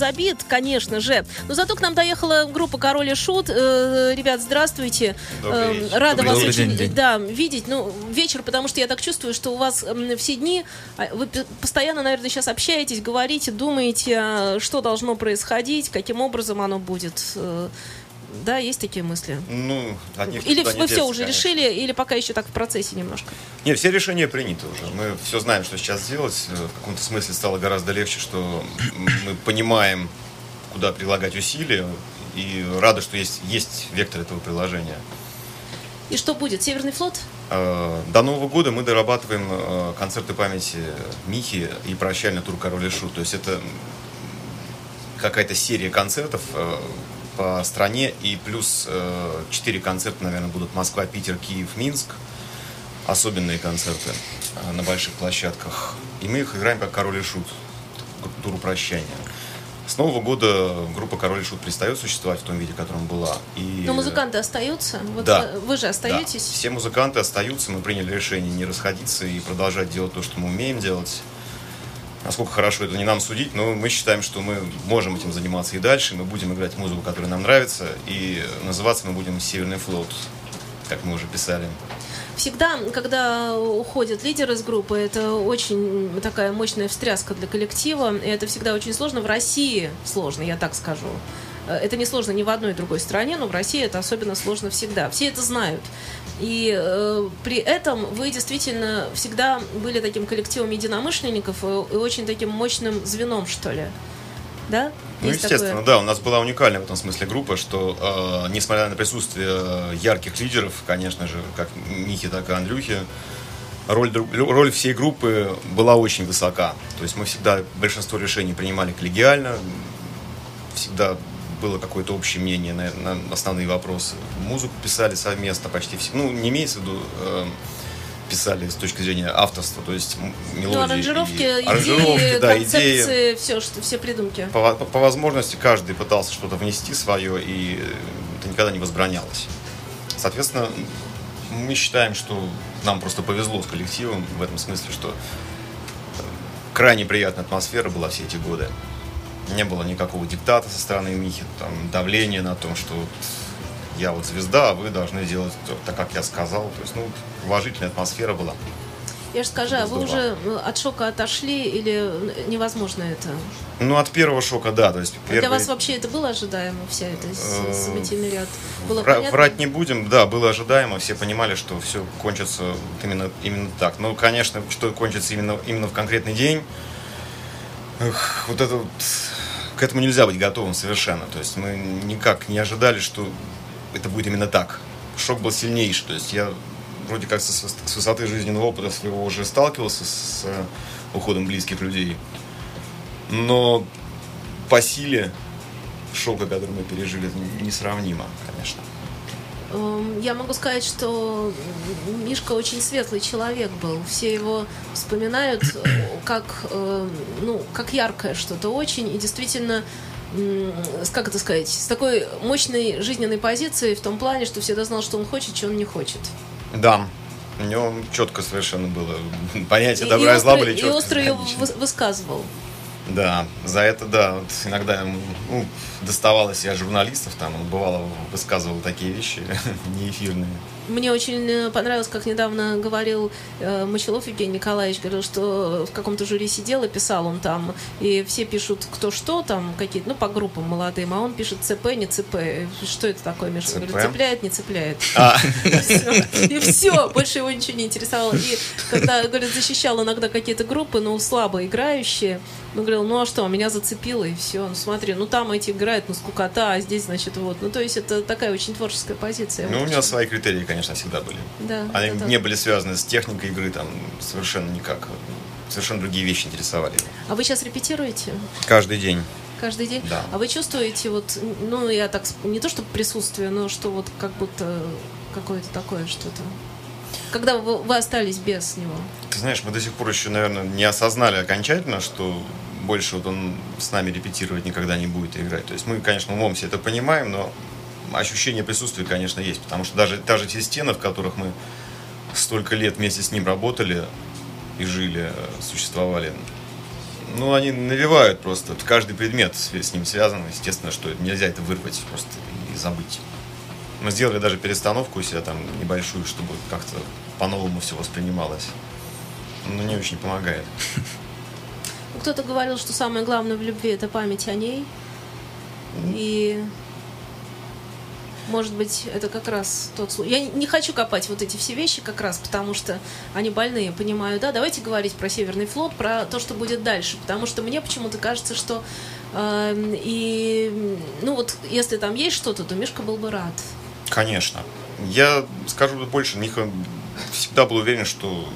Подзабит, конечно же. Но зато к нам доехала группа Король и Шут. Э, ребят, здравствуйте. Э. Рада Добрый вас вечер. очень День, день. Да, видеть. Ну, вечер, потому что я так чувствую, что у вас м, все дни, а, вы постоянно, наверное, сейчас общаетесь, говорите, думаете, а, что должно происходить, каким образом оно будет. Да, есть такие мысли? Ну, от них Или вы все деться, уже конечно. решили, или пока еще так в процессе немножко? Не, все решения приняты уже. Мы все знаем, что сейчас делать. Э, В каком-то смысле стало гораздо легче, что мы понимаем, куда прилагать усилия. И рады, что есть, есть вектор этого приложения. И что будет? Северный флот? Э, До Нового года мы дорабатываем э, концерты памяти Михи и прощальный тур Король и Шут. То есть это какая-то серия концертов по стране и плюс э, четыре концерта, наверное, будут Москва, Питер, Киев, Минск. Особенные концерты э, на больших площадках. И мы их играем как Король и Шут. Туру прощания. С Нового года группа Король и Шут перестает существовать в том виде, в котором была. И... Но музыканты остаются? Вот Да. Вы же Да, остаетесь? все музыканты остаются, мы приняли решение не расходиться и продолжать делать то, что мы умеем делать. Насколько хорошо это не нам судить, но мы считаем, что мы можем этим заниматься и дальше. Мы будем играть музыку, которая нам нравится, и называться мы будем «Северный флот», как мы уже писали. Всегда, когда уходят лидеры из группы, это очень такая мощная встряска для коллектива, и это всегда очень сложно. В России сложно, я так скажу. Э, Это не сложно ни в одной другой стране, но в России это особенно сложно всегда. Все это знают. И э, при этом вы действительно всегда были таким коллективом единомышленников и, и очень таким мощным звеном, что ли. Да? Ну, Есть естественно, такое? да, у нас была уникальная в этом смысле группа, что э, несмотря на присутствие ярких лидеров, конечно же, как Михи, так и Андрюхи, роль, роль всей группы была очень высока. То есть мы всегда большинство решений принимали коллегиально, всегда было какое-то общее мнение на, на основные вопросы. Музыку писали совместно почти все. Ну, не имеется в виду э, писали с точки зрения авторства, то есть мелодии. Ну, аранжировки, и- идеи, аранжировки, да, идеи все, что, все придумки. по, по возможности каждый пытался что-то внести свое, и э, это никогда не возбранялось. Соответственно, мы считаем, что нам просто повезло с коллективом в этом смысле, что э, крайне приятная атмосфера была все эти годы. Не было никакого диктата со стороны Михи, там, давления на том, что вот я вот звезда, а вы должны делать так, как я сказал. То есть, ну, уважительная атмосфера была. Я же скажу, а вы уже э, от шока отошли или невозможно это? Ну, от первого шока, да. То есть, Для первый- вас вообще это было ожидаемо, вся эта с- Э, событийный ряд? Было Вра-? Врать не будем, да, было ожидаемо, все понимали, что все кончится вот именно, именно так. Но, конечно, что кончится именно, именно в конкретный день, эх, вот это вот, к этому нельзя быть готовым совершенно. То есть мы никак не ожидали, что это будет именно так. Шок был сильнейший. То есть я вроде как со- с высоты жизненного опыта своего уже сталкивался с э, уходом близких людей. Но по силе шока, который мы пережили, несравнимо, конечно. Эм, Я могу сказать, что Мишка очень светлый человек был. Все его вспоминают э, как, э, ну, как яркое что-то очень. И действительно, как это сказать, с такой мощной жизненной позицией в том плане, что всегда знал, что он хочет, что он не хочет. Да, у него четко совершенно было понятие И- добра и, зла остро- были и четко остро ее высказывал. Да, за это, да, вот иногда ему ну, доставалось и от журналистов, там он бывало высказывал такие вещи неэфирные. Мне очень э, понравилось, как недавно говорил э, Мочелов Евгений Николаевич, говорил, что в каком-то жюри сидел и писал он там, и все пишут кто что там, какие-то, ну, по группам молодым, а он пишет ЦП, не ЦП. Что это такое, Миша? ЦП? говорит, цепляет, не цепляет. А, И все, больше его ничего не интересовало. И когда, говорит, защищал иногда какие-то группы, ну, слабо играющие, ну, говорил, ну, а что, меня зацепило, и все. Ну, смотри, ну, там эти играют, ну, скукота, а здесь, значит, вот. Ну, то есть это такая очень творческая позиция. ну, у Вот него свои критерии, конечно, всегда были. Да, Они так. не были связаны с техникой игры, там совершенно никак. Совершенно другие вещи интересовали. А вы сейчас репетируете Каждый день. каждый день? Да. А вы чувствуете вот, ну, я так, не то чтобы присутствие, но что вот как будто какое-то такое что-то? Когда вы, вы остались без него? Ты знаешь, мы до сих пор еще, наверное, не осознали окончательно, что больше вот он с нами репетировать никогда не будет играть. То есть мы, конечно, умом все это понимаем, но ощущение присутствия, конечно, есть. Потому что даже, даже те стены, в которых мы столько лет вместе с ним работали и жили, существовали, ну, они навевают просто. Каждый предмет с ним связан. Естественно, что нельзя это вырвать просто и забыть. Мы сделали даже перестановку у себя там небольшую, чтобы как-то по-новому все воспринималось. Но не очень помогает. Кто-то говорил, что самое главное в любви это память о ней. И может быть, это как раз тот случай. Я не хочу копать вот эти все вещи как раз, потому что они больные, понимаю, да. Давайте говорить про Северный флот, про то, что будет дальше, потому что мне почему-то кажется, что э, и ну вот если там есть что-то, то Мишка был бы рад. Конечно. Я скажу больше, Миха всегда был уверен, что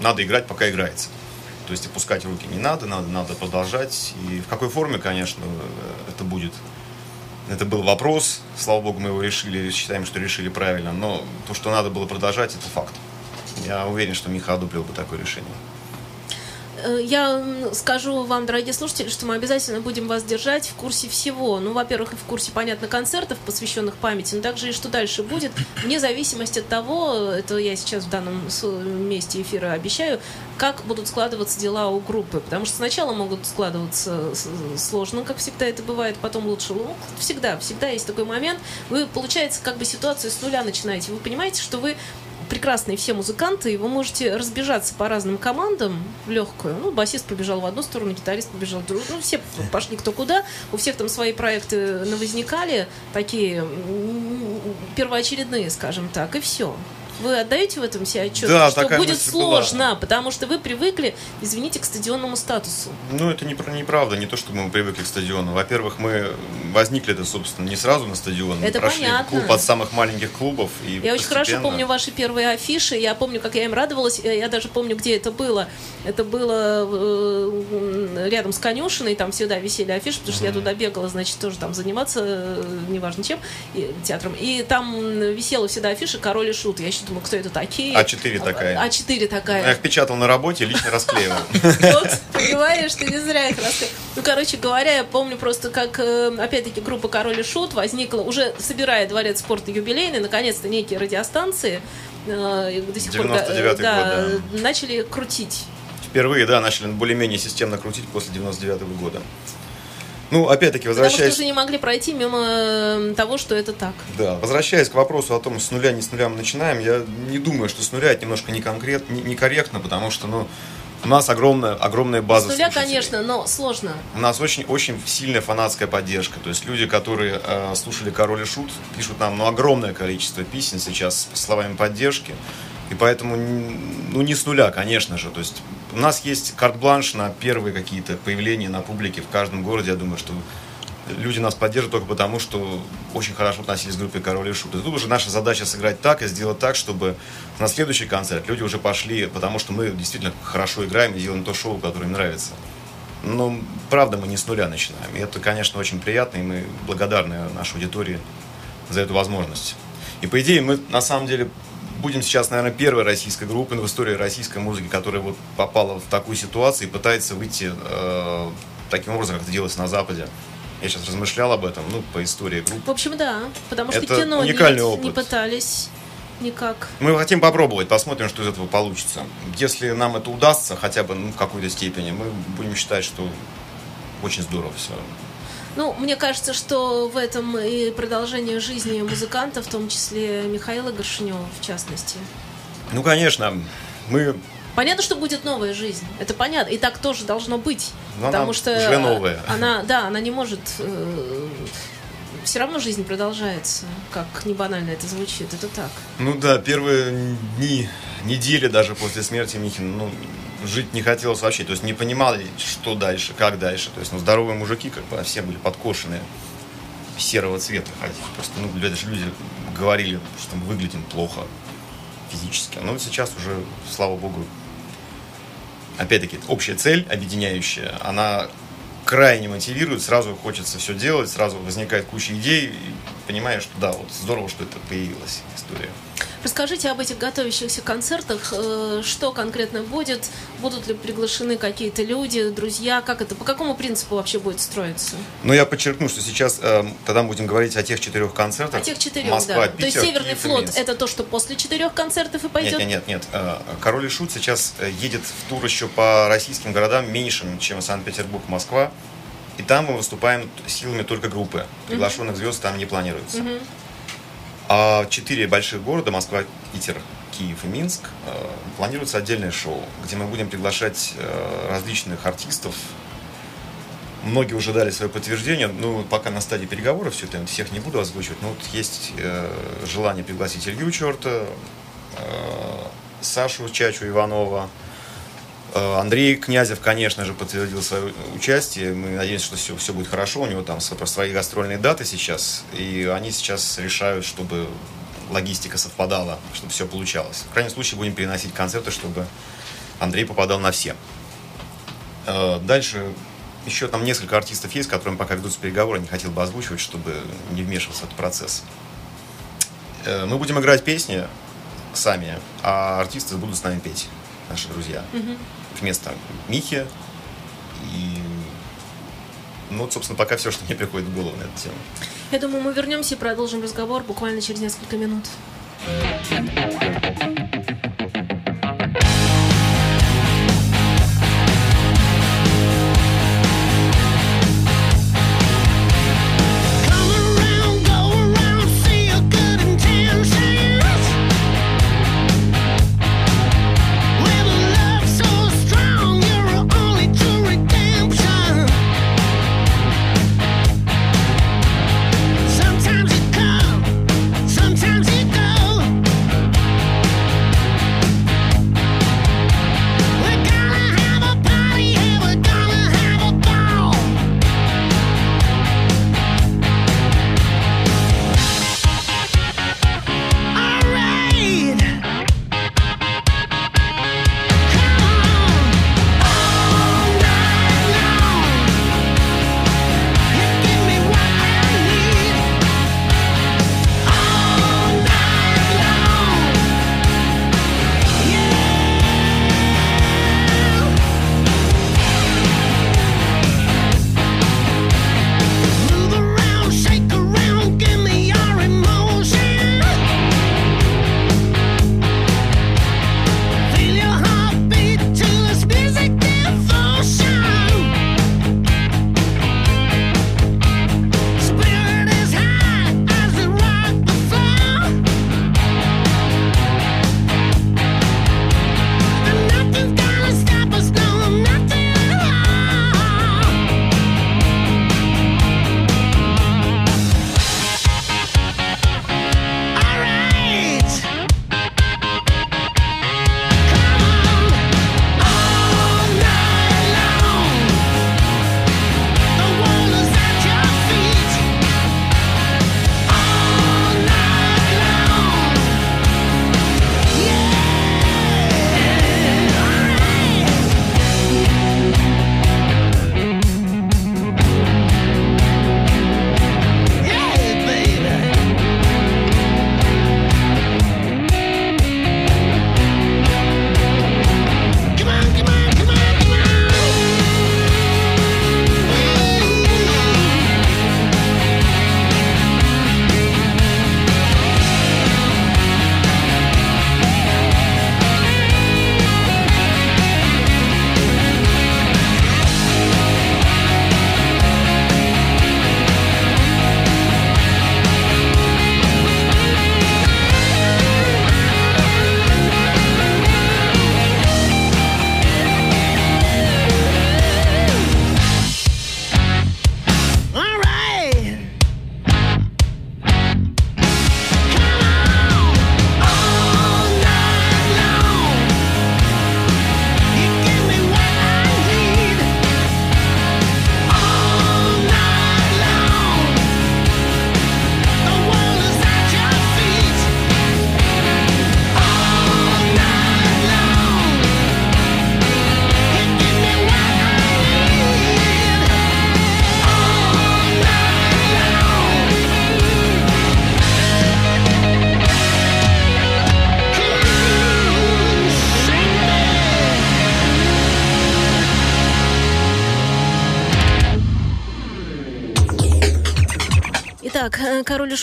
надо играть, пока играется. То есть опускать руки не надо, надо, надо продолжать. И в какой форме, конечно, это будет. Это был вопрос. Слава богу, мы его решили, считаем, что решили правильно. Но то, что надо было продолжать, это факт. Я уверен, что Миха одобрил бы такое решение. Э, я скажу вам, дорогие слушатели, что мы обязательно будем вас держать в курсе всего. Ну, во-первых, и в курсе, понятно, концертов, посвященных памяти, но также и что дальше будет, вне зависимости от того, это я сейчас в данном месте эфира обещаю, как будут складываться дела у группы. Потому что сначала могут складываться сложно, как всегда это бывает, потом лучше. Ну, всегда, всегда есть такой момент. Вы, получается, как бы ситуацию с нуля начинаете. Вы понимаете, что вы прекрасные все музыканты, и вы можете разбежаться по разным командам в легкую. Ну, басист побежал в одну сторону, гитарист побежал в другую. Ну, все пошли кто куда. У всех там свои проекты возникали, такие первоочередные, скажем так, и все. Вы отдаете в этом себе отчет, да, что будет сложно, была. потому что вы привыкли, извините, к стадионному статусу. Ну, это не, неправда, не то, что мы привыкли к стадиону. Во-первых, мы возникли это, собственно, не сразу на стадион. Это мы прошли понятно. клуб от самых маленьких клубов. И я очень хорошо помню ваши первые афиши, я помню, как я им радовалась, я даже помню, где это было. Это было э, рядом с конюшиной, там всегда висели афиши, потому что mm-hmm. я туда бегала, значит, тоже там заниматься, э, неважно чем, и, театром. И там висела всегда афиша «Король и шут». Я еще думаю, кто это такие. А4 такая. А4 такая. Я их печатал на работе, лично расклеивал. Вот, понимаешь, ты не зря их расклеил. Ну, короче говоря, я помню просто, как, э, опять-таки, группа «Король и Шут» возникла, уже собирая дворец спорта юбилейный, наконец-то некие радиостанции, э, до сих пор да, год, да. начали крутить. Впервые, да, начали более-менее системно крутить после 99 -го года. Ну, опять-таки, возвращаясь... Потому что уже не могли пройти мимо э, того, что это так. Да, возвращаясь к вопросу о том, с нуля, не с нуля мы начинаем, я не думаю, что с нуля это немножко не конкрет, не, некорректно, потому что, ну, у нас огромная, огромная база С нуля, слушателей. конечно, но сложно. У нас очень, очень сильная фанатская поддержка. То есть люди, которые э, слушали «Король и Шут», пишут нам ну, огромное количество песен сейчас с словами поддержки. И поэтому, ну, не с нуля, конечно же. То есть у нас есть карт-бланш на первые какие-то появления на публике в каждом городе. Я думаю, что люди нас поддерживают только потому, что очень хорошо относились к группе Король и Шут. И тут уже наша задача сыграть так и сделать так, чтобы на следующий концерт люди уже пошли, потому что мы действительно хорошо играем и делаем то шоу, которое им нравится. Но правда мы не с нуля начинаем. И это, конечно, очень приятно, и мы благодарны нашей аудитории за эту возможность. И по идее мы на самом деле будем сейчас, наверное, первой российской группой в истории российской музыки, которая вот попала в такую ситуацию и пытается выйти э, таким образом, как это делалось на Западе. Я сейчас размышлял об этом, ну, по истории группы. В общем, да, потому что это кино уникальный нет, опыт. не пытались никак. Мы хотим попробовать, посмотрим, что из этого получится. Если нам это удастся, хотя бы ну, в какой-то степени, мы будем считать, что очень здорово все. Ну, мне кажется, что в этом и продолжение жизни музыканта, в том числе Михаила Горшинева, в частности. Ну, конечно, мы Понятно, что будет новая жизнь. Это понятно. И так тоже должно быть. Но потому она что уже новая. Она, да, она не может. Э, все равно жизнь продолжается, как не банально это звучит. Это так. Ну да, первые дни, недели даже после смерти Михина, ну, жить не хотелось вообще. То есть не понимали, что дальше, как дальше. То есть, ну, здоровые мужики, как бы, все были подкошенные серого цвета. Просто, ну, даже люди говорили, что мы выглядим плохо физически. Но сейчас уже, слава богу, опять-таки, общая цель, объединяющая, она крайне мотивирует, сразу хочется все делать, сразу возникает куча идей, и понимаешь, что да, вот здорово, что это появилась история. Расскажите об этих готовящихся концертах. Э, что конкретно будет? Будут ли приглашены какие-то люди, друзья? Как это? По какому принципу вообще будет строиться? Ну, я подчеркну, что сейчас э, тогда будем говорить о тех четырех концертах. О тех четырех, Москва, да. Питер, То есть Северный Киев флот это то, что после четырех концертов и пойдет? Нет, нет, нет, нет. Э, Король и Шут сейчас э, едет в тур еще по российским городам меньшим, чем Санкт-Петербург, Москва. И там мы выступаем силами только группы. Приглашенных звезд там не планируется. А четыре больших города, Москва, Питер, Киев и Минск, э, планируется отдельное шоу, где мы будем приглашать э, различных артистов. Многие уже дали свое подтверждение, ну, пока на стадии переговоров все это, всех не буду озвучивать, но вот есть э, желание пригласить Илью Черта, Сашу Чачу Иванова, Андрей Князев, конечно же, подтвердил свое участие. Мы надеемся, что все, все будет хорошо. У него там сво- свои гастрольные даты сейчас. И они сейчас решают, чтобы логистика совпадала, чтобы все получалось. В крайнем случае будем переносить концерты, чтобы Андрей попадал на все. Э, Дальше еще там несколько артистов есть, с которыми пока ведутся переговоры, не хотел бы озвучивать, чтобы не вмешиваться в этот процесс. Э, Мы будем играть песни сами, а артисты будут с нами петь, наши друзья. Вместо Михи. И ну, собственно, пока все, что мне приходит в голову на эту тему. Я думаю, мы вернемся и продолжим разговор буквально через несколько минут. Come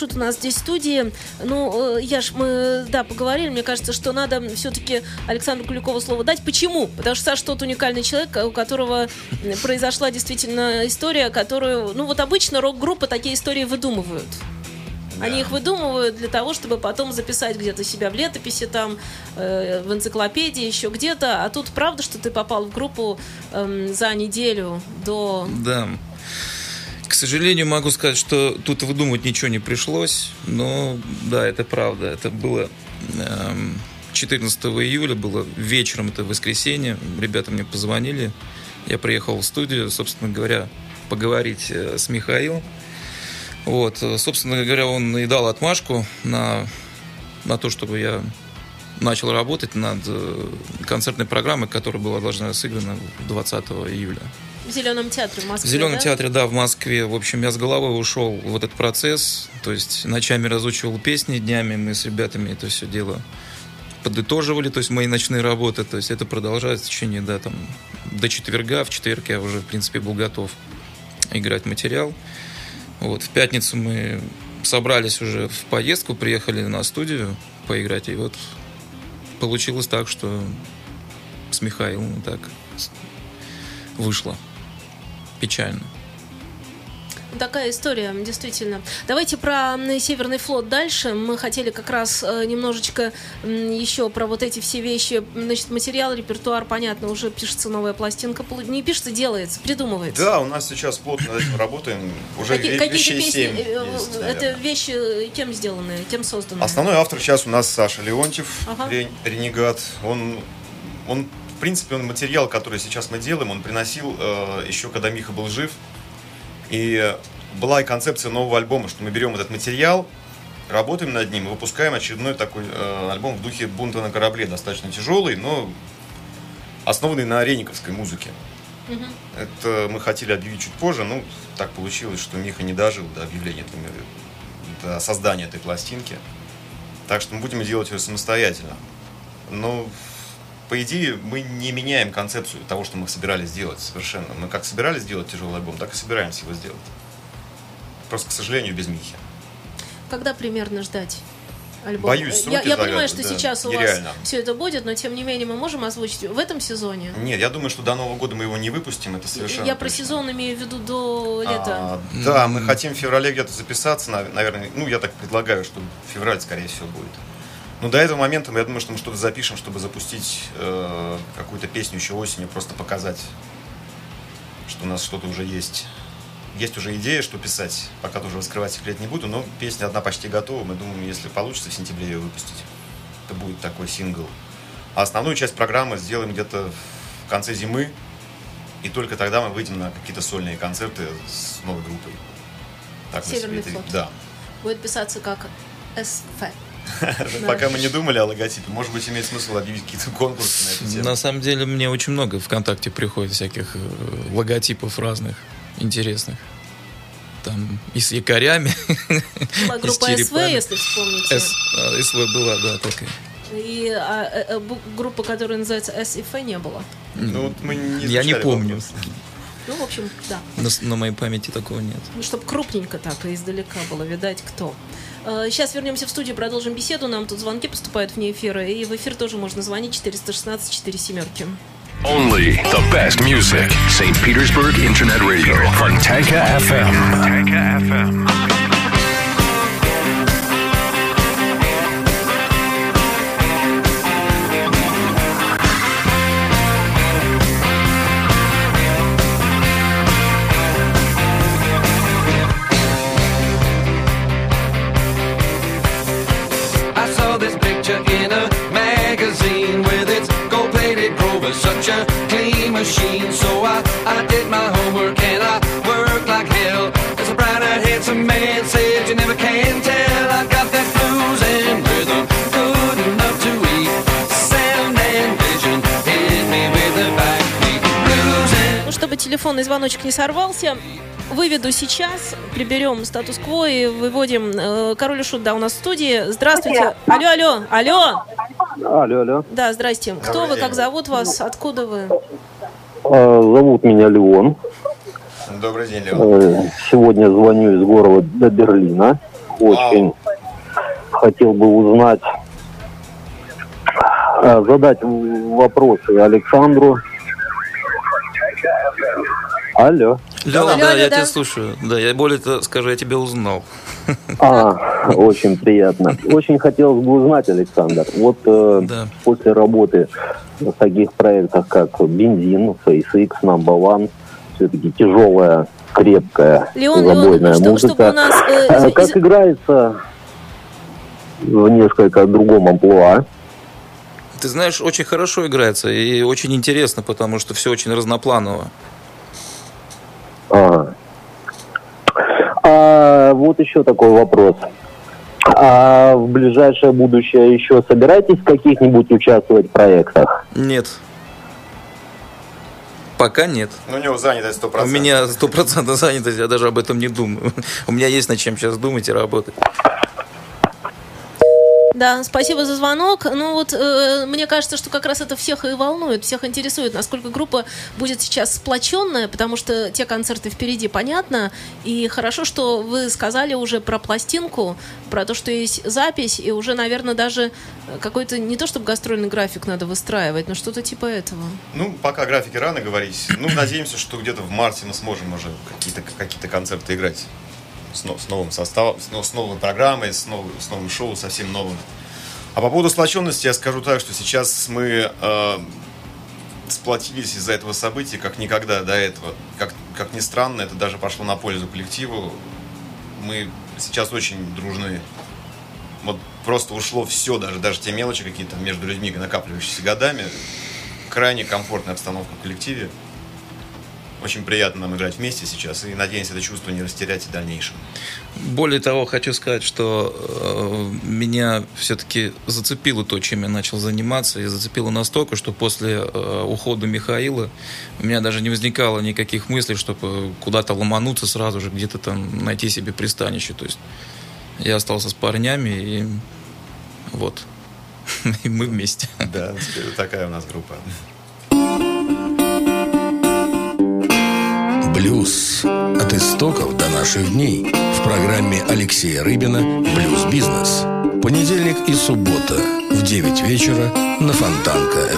э, Король и Шут у нас здесь в студии. Ну, э, Яш, мы, да, поговорили. Мне кажется, что надо все-таки Александру Куликову слово дать. Почему? Потому что Саш тот уникальный человек, у которого произошла действительно история, которую... Ну, вот обычно рок-группы такие истории выдумывают. Они их выдумывают для того, чтобы потом записать где-то себя в летописи, там, э, в энциклопедии, еще где-то. А тут правда, что ты попал в группу эм, за неделю до... Да. К сожалению, могу сказать, что тут выдумывать ничего не пришлось, но да, это правда. Это было эм, 14 июля, было вечером, это воскресенье. Ребята мне позвонили, я приехал в студию, собственно говоря, поговорить э, с Михаилом. Вот, э, собственно говоря, он и дал отмашку на, на то, чтобы я начал работать над э, концертной программой, которая была должна сыграна 20 июля. В Зеленом театре в Москве, В Зеленом да? театре, да, в Москве. В общем, я с головой ушел в этот процесс. То есть ночами разучивал песни, днями мы с ребятами это все дело подытоживали, то есть мои ночные работы. То есть это продолжается в течение, да, там, до четверга. В четверг я уже, в принципе, был готов играть материал. Вот, в пятницу мы собрались уже в поездку, приехали на студию поиграть, и вот получилось так, что с Михаилом так вышло. Печально. Такая история, действительно. Давайте про Северный флот дальше. Мы хотели как раз э, немножечко еще про вот эти все вещи. Значит, материал, репертуар, понятно, уже пишется новая пластинка. Не пишется, делается, придумывается. Да, у нас сейчас плотно над этим работаем. Уже Какие, ве- какие-то вещей песни, семь э, есть, это вещи э, кем сделаны, кем созданы? Основной автор сейчас у нас Саша Леонтьев, Ага. Рен- Ренегат. Он, он, принципе, он материал, который сейчас мы делаем, он приносил э, еще, когда Миха был жив. И была и концепция нового альбома, что мы берем этот материал, работаем над ним и выпускаем очередной такой э, альбом в духе бунта на корабле, достаточно тяжелый, но основанный на рениковской музыке. Мгм. Это мы хотели объявить чуть позже, ну, так получилось, что Миха не дожил до объявления, до создания этой пластинки. Так что мы будем делать ее самостоятельно. Но, по идее, мы не меняем концепцию того, что мы собирались сделать совершенно. Мы как собирались сделать тяжелый альбом, так и собираемся его сделать. Просто, к сожалению, без Михи. Когда примерно ждать? Альбом? Боюсь, я, сроки я понимаю, что да, сейчас у нереально. вас все это будет, но тем не менее мы можем озвучить в этом сезоне. Нет, я думаю, что до Нового года мы его не выпустим, это совершенно я про точно. сезон имею в виду до лета. А, да, мы хотим в феврале где-то записаться, нав- наверное, ну, я так предлагаю, что февраль, скорее всего, будет. Но до этого момента я думаю, что мы что-то запишем, чтобы запустить э, какую-то песню еще осенью, просто показать, что у нас что-то уже есть. Есть уже идея, что писать, пока тоже раскрывать секрет не буду, но песня одна почти готова. Мы думаем, если получится в сентябре ее выпустить, это будет такой сингл. А основную часть программы сделаем где-то в конце зимы, и только тогда мы выйдем на какие-то сольные концерты с новой группой. Так Северный флот. Да. Будет писаться как СФ. Пока мы не думали о логотипе, может быть, имеет смысл объявить какие-то конкурсы на эту тему. На самом деле мне очень много ВКонтакте приходит всяких э, логотипов разных, интересных. Там и с якорями. Была группа СВ, если вспомните. С- а, СВ была, да, такая. И а, бу- группа, которая называется СФ, не было. Ну, вот мы не Я не помню. вопрос. Ну, в общем, да. На, на моей памяти такого нет. Ну, чтобы крупненько так и издалека было видать, кто. Сейчас вернемся в студию, продолжим беседу. Нам тут звонки поступают вне эфира. И в эфир тоже можно звонить 416 4 семерки. Only the best music. St. Petersburg Internet Radio. Fontanka FM. Fontanka FM. Machine. So I, I did my homework and I worked like hell. As a brown-eyed handsome man said, you never can tell. I got that blues and rhythm, good enough to eat. Sound and vision hit me with the backbeat. Blues and Ну, чтобы телефонный звоночек не сорвался, выведу сейчас, приберем статус-кво и выводим э, Король и Шут, да, у нас в студии. Здравствуйте. Алло, алло, алло. Алло, алло. Да, здрасте. Кто вы, как зовут вас, откуда вы? А, Зовут меня Леон. Добрый день, Леон. Э, Сегодня звоню из города Берлина. Очень хотел бы узнать, э, задать вопросы Александру. Алло. Алло, да, алло, я да. тебя слушаю. Да, я более того скажу, я тебя узнал. А, очень приятно. Очень хотелось бы узнать, Александр, вот э, Да. после работы в таких проектах, как «Бензин», «FaceX», «Number One», все-таки тяжелая, крепкая, Леон, Леон, забойная что- музыка. чтобы у нас, э, А как из- играется в несколько другом амплуа? Ты знаешь, очень хорошо играется и очень интересно, потому что все очень разнопланово. А вот еще такой вопрос. А в ближайшее будущее еще собираетесь в каких-нибудь участвовать проектах? Нет. Пока нет. Ну, у него занятость 100%. У меня стопроцентно занятость, я даже об этом не думаю. У меня есть над чем сейчас думать и работать. Да, спасибо за звонок. Ну вот, э, мне кажется, что как раз это всех и волнует, всех интересует, насколько группа будет сейчас сплоченная, потому что те концерты впереди, понятно. И хорошо, что вы сказали уже про пластинку, про то, что есть запись, и уже, наверное, даже какой-то, не то чтобы гастрольный график надо выстраивать, но что-то типа этого. Ну, пока графики рано говорить. Ну, надеемся, что где-то в марте мы сможем уже какие-то какие концерты играть. С, с новым составом, с, с новой программой, с, новым- с новым шоу, совсем новым. А по поводу сплоченности я скажу так, что сейчас мы э, сплотились из-за этого события, как никогда до этого. Как, как ни странно, это даже пошло на пользу коллективу. Мы сейчас очень дружны. Вот просто ушло все, даже, даже те мелочи какие-то между людьми, накапливающиеся годами. Крайне комфортная обстановка в коллективе. Очень приятно нам играть вместе сейчас, и надеемся это чувство не растерять и в дальнейшем. Более того, хочу сказать, что э, меня все-таки зацепило то, чем я начал заниматься, и зацепило настолько, что после э, ухода Михаила у меня даже не возникало никаких мыслей, чтобы куда-то ломануться сразу же, где-то там найти себе пристанище. То есть я остался с парнями, и вот. И мы вместе. Да, такая у нас группа. Блюз. От истоков до наших дней. В программе Алексея Рыбина «Блюз-бизнес». Понедельник и суббота в 9 вечера на Фонтанка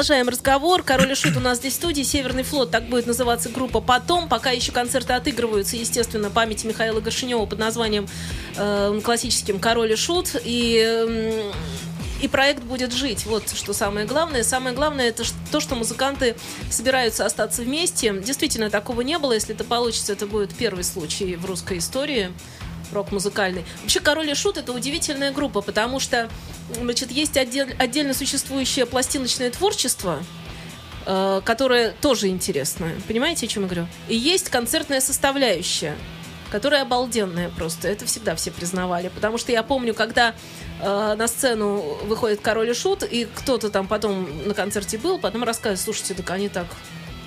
Продолжаем разговор. Король и Шут у нас здесь в студии. Северный флот, так будет называться группа потом. Пока еще концерты отыгрываются, естественно, памяти Михаила Гашинева под названием э, классическим Король и Шут. И и проект будет жить. Вот что самое главное. Самое главное это то, что музыканты собираются остаться вместе. Действительно, такого не было. Если это получится, это будет первый случай в русской истории рок-музыкальный. Вообще, Король и Шут это удивительная группа, потому что значит, есть отдель- отдельно существующее пластиночное творчество, э, которое тоже интересно. Понимаете, о чем я говорю? И есть концертная составляющая, которая обалденная просто. Это всегда все признавали. Потому что я помню, когда э, на сцену выходит Король и Шут, и кто-то там потом на концерте был, потом рассказывает, слушайте, так они так...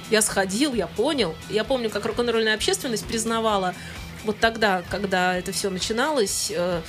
Я сходил, я понял. Я помню, как рок-н-ролльная общественность признавала вот тогда, когда это все начиналось, э,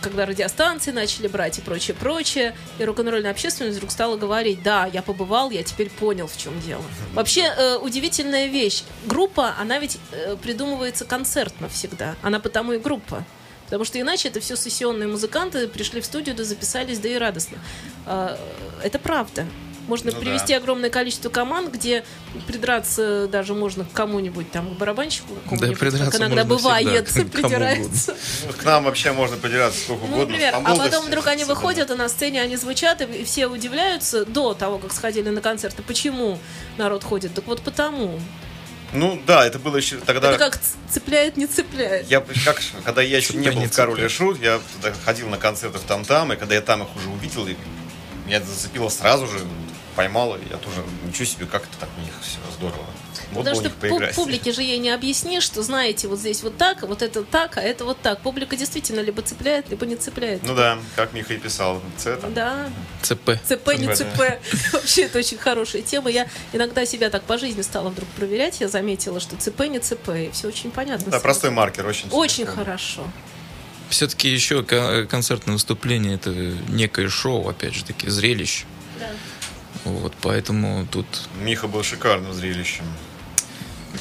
когда радиостанции начали брать и прочее, прочее, и рок-н-ролльная общественность вдруг стала говорить, да, я побывал, я теперь понял, в чем дело. Вообще, э, удивительная вещь. Группа, она ведь э, придумывается концертно всегда. Она потому и группа. Потому что иначе это все сессионные музыканты пришли в студию, да записались, да и радостно. А, Это правда. Можно Ну привести да. огромное количество команд, где придраться даже можно к кому-нибудь, там, к барабанщику какому-нибудь, придраться как иногда бывает, всегда, придирается. Вот к нам вообще можно подираться сколько Ну, угодно. например, а потом вдруг они выходят, и на сцене они звучат, и все удивляются до того, как сходили на концерты. Почему народ ходит? Так вот потому. Ну да, это было еще тогда... Это как цепляет, не цепляет. Я, как, когда я еще не был в Короле. Шут, я ходил на концерты в там-там, и когда я там их уже увидел, и меня зацепило сразу же, поймало, и я тоже, ничего себе, как это так у них все здорово. Вот Потому что поиграть. публике же ей не объяснишь, что знаете, вот здесь вот так, вот это так, а это вот так. Публика действительно либо цепляет, либо не цепляет. Ну да, как Миха и писал, Ц там. Да, ЦП. ЦП, не. ЦП. Вообще, это очень хорошая тема. Я иногда себя так по жизни стала вдруг проверять. Я заметила, что ЦП, не ЦП. И все очень понятно. Да, простой маркер, очень. Очень хорошо. Все-таки еще ко- концертное выступление это некое шоу, опять же таки, зрелище. Да. Вот, поэтому тут Миха был шикарным зрелищем.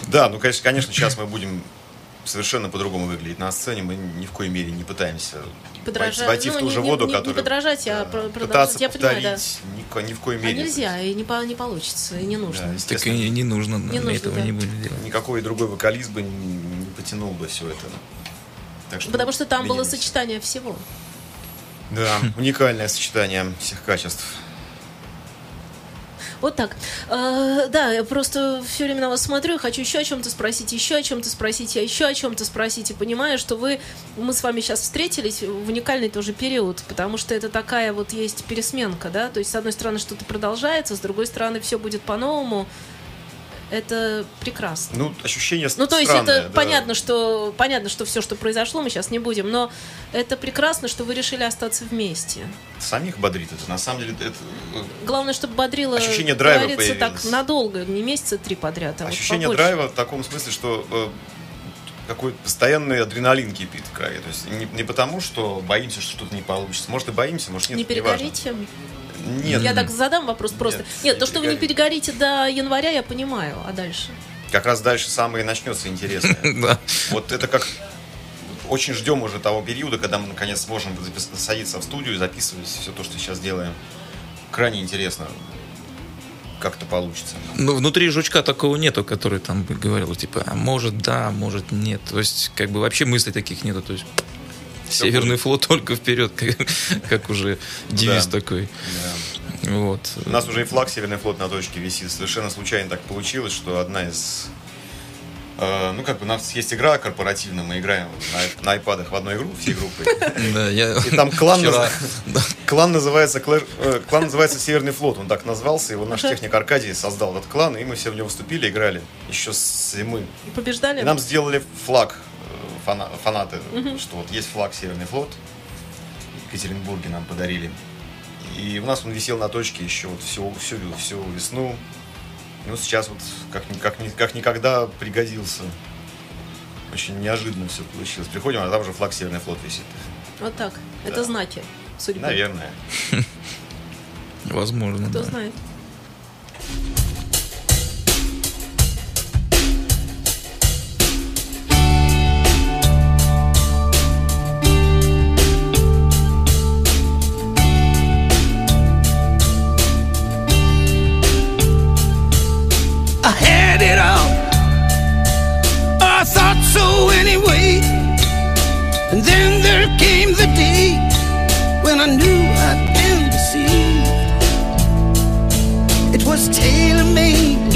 Да, ну, конечно, конечно, сейчас мы будем совершенно по-другому выглядеть на сцене. Мы ни в коей мере не пытаемся Подражать. войти Ну, в ту не- же не- воду, не- не которую... подражать, а да. Пытаться Я понимаю, да. повторить ни, ни в коей А мере. нельзя, и не, по- не получится, и не Да, нужно. так естественно, и не нужно, Не мы нужно, этого да. не будем делать. никакой другой вокалист бы не, не потянул бы все это. Так что Потому что там было виделись. сочетание всего. Да, уникальное сочетание всех качеств. Вот так. Э, да, я просто все время на вас смотрю, хочу еще о чем-то спросить, еще о чем-то спросить, а еще о чем-то спросить, и понимаю, что вы, мы с вами сейчас встретились в уникальный тоже период, потому что это такая вот есть пересменка, да, то есть с одной стороны что-то продолжается, с другой стороны все будет по-новому. Это прекрасно. Ну, ощущение Ну, то есть странное, это да. понятно, что понятно, что все, что произошло, мы сейчас не будем, но это прекрасно, что вы решили остаться вместе. Самих бодрит это. На самом деле, это э, Главное, чтобы бодрило, Ощущение драйва говорится, так появилось. надолго, не месяца три подряд, а вот ощущение побольше. драйва в таком смысле, что э, какой постоянный адреналин кипит в крови. То есть не, не потому, что боимся, что что-то не получится. Может и боимся, может нет. Не перегорите? Нет. Я так задам вопрос просто. Нет, Нет, не то, что вы не перегорите. до января, я понимаю, а дальше? Как раз дальше самое и начнется интересное. Да. Вот это как очень ждем уже того периода, когда мы наконец сможем садиться в студию и записывать все то, что сейчас делаем. Крайне интересно, как это получится. Ну, внутри жучка такого нету, который там говорил, типа, а может да, может нет. То есть, как бы вообще мыслей таких нету. То есть, Северный флот только вперед, как, как уже девиз Да. такой. Да. Вот. У нас уже и флаг Северный флот на точке висит. Совершенно случайно так получилось, что одна из... э, ну, как бы у нас есть игра корпоративная, мы играем на, на айпадах в одной игру, всей группой. Да, я И там клан, вчера- наз- да. клан называется э, клан называется Северный флот, он так назвался, его наш техник Аркадий создал этот клан, и мы все в него вступили, играли еще с зимы. И побеждали? И нам сделали флаг фана- фанаты, что вот есть флаг Северный флот. В Екатеринбурге нам подарили. И у нас он висел на точке еще вот всю, всю, всю весну. Ну, сейчас вот как, как, как никогда пригодился. Очень неожиданно все получилось. Приходим, а там уже флаг Северный флот висит. Вот так. Это Да. знаки судьбы. Наверное. Возможно, Кто да. знает. When I knew I'd been deceived. It was tailor made.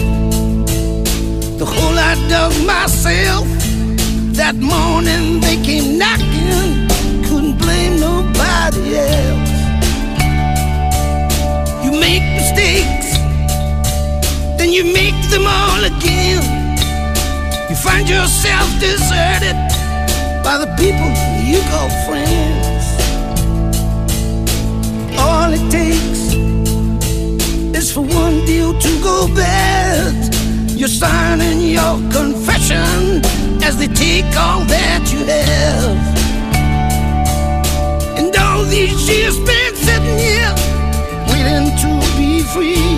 The hole I dug myself. That morning they came knocking. Couldn't blame nobody else. You make mistakes, then you make them all again. You find yourself deserted by the people you call friends. Go bad. You're signing your confession as they take all that you have. And all these years spent sitting here waiting to be free.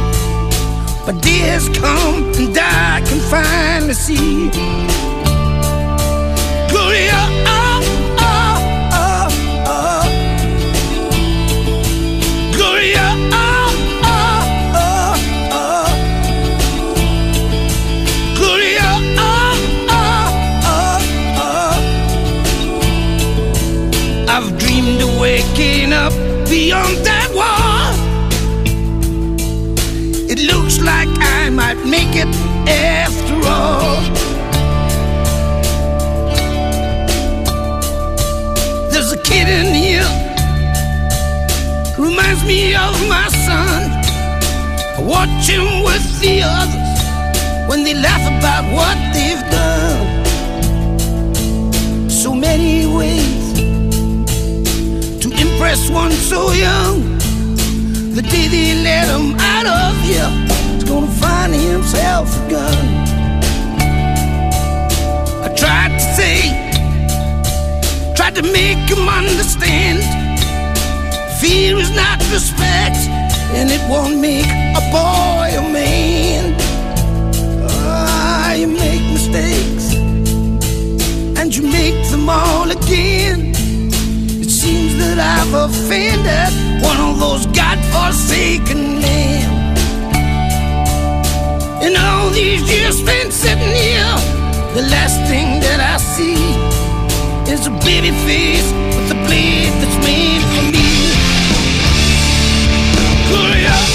But days come and I can finally see. Me of my son. I watch him with the others when they laugh about what they've done. So many ways to impress one so young. The day they let him out of here, he's gonna find himself a gun. I tried to say, tried to make him understand. Fear is not respect, and it won't make a boy a man. Ah, you make mistakes, and you make them all again. It seems that I've offended one of those God-forsaken men. In all these years spent sitting here, the last thing that I see is a baby face with a blade that's made for me. Hallelujah.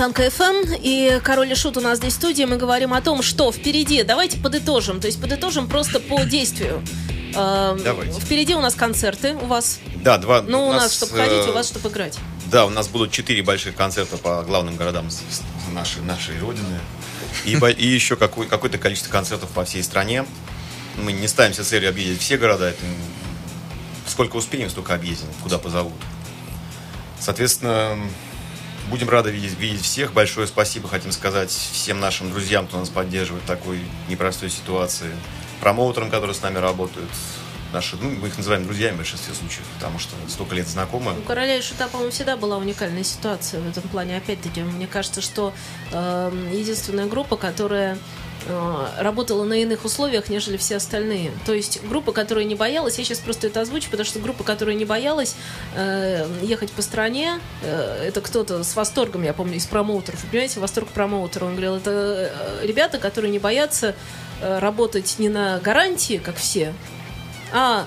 Фонтанка FM и Король и Шут у нас здесь в студии. Мы говорим о том, что впереди. Давайте подытожим. То есть подытожим просто по действию. Эм, Давайте. Впереди у нас концерты, у вас. Да, два. Ну, у нас, чтобы ходить, э, у вас, чтобы играть. Да, у нас будут четыре больших концерта по главным городам нашей, нашей родины. И, и еще какой, какое-то количество концертов по всей стране. Мы не ставим себе целью объездить все города. Это, сколько успеем, столько объездим, куда позовут. Соответственно, будем рады видеть, видеть всех. Большое спасибо хотим сказать всем нашим друзьям, кто нас поддерживает в такой непростой ситуации. Промоутерам, которые с нами работают. Наши, ну, мы их называем друзьями в большинстве случаев, потому что столько лет знакомы. У короля и шута, по-моему, всегда была уникальная ситуация в этом плане. Опять-таки, мне кажется, что эм, единственная группа, которая э, работала на иных условиях, нежели все остальные. То есть группа, которая не боялась, я сейчас просто это озвучу, потому что группа, которая не боялась э, ехать по стране, э, это кто-то с восторгом, я помню, из промоутеров, понимаете, восторг промоутера, он говорил, это э, ребята, которые не боятся э, работать не на гарантии, как все, а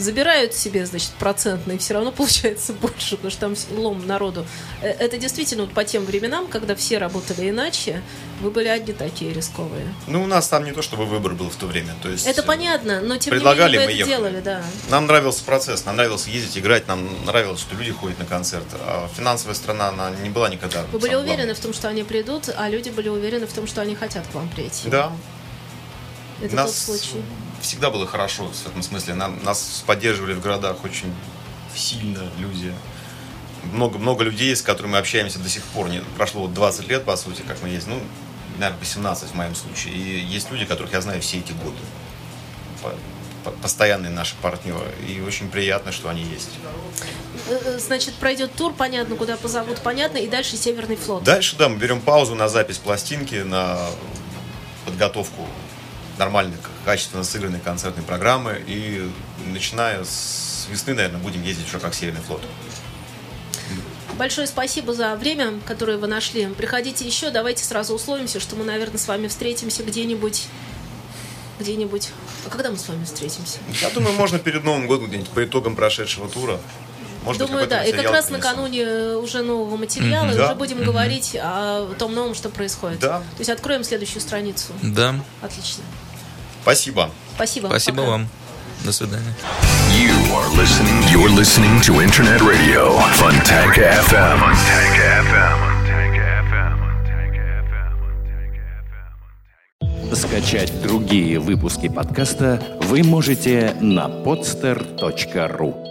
забирают себе, значит, процентные, все равно получается больше, потому что там лом народу. Э, Это действительно вот по тем временам, когда все работали иначе, вы были одни такие рисковые. Ну, у нас там не то, чтобы выбор был в то время. То есть, Это э, понятно, но тем предлагали, не менее мы вы это делали, да. Нам нравился процесс, нам нравилось ездить, играть, нам нравилось, что люди ходят на концерты. А финансовая страна, она не была никогда. Вы были уверены главным. в том, что они придут, а люди были уверены в том, что они хотят к вам прийти. Да. Это нас тот случай. Всегда было хорошо в этом смысле. Нам, нас поддерживали в городах очень сильно люди. Много, много людей, с которыми мы общаемся до сих пор. Не, прошло вот 20 лет, по сути, как мы есть. Ну, наверное, 18 в моем случае. И есть люди, которых я знаю все эти годы. По- по- Постоянные наши партнеры. И очень приятно, что они есть. Э, э, Значит, пройдет тур, понятно, куда позовут, понятно, и дальше Северный флот. Дальше, да, мы берем паузу на запись пластинки, на подготовку нормальной, качественно сыгранной концертной программы. И начиная с весны, наверное, будем ездить уже как Северный флот. Большое спасибо за время, которое вы нашли. Приходите еще, давайте сразу условимся, что мы, наверное, с вами встретимся где-нибудь. Где-нибудь. А когда мы с вами встретимся? Я думаю, можно перед Новым годом где-нибудь по итогам прошедшего тура. Может Думаю, быть, да. И как раз принесу. накануне уже нового материала, и Да. уже будем говорить о том новом, что происходит. Да. То есть откроем следующую страницу. Да. Отлично. Спасибо. Спасибо. Спасибо Пока. вам. До свидания. You are listening. You're listening to Internet Radio Fontanka FM. Fontanka FM. Скачать другие выпуски подкаста вы можете на podster.ru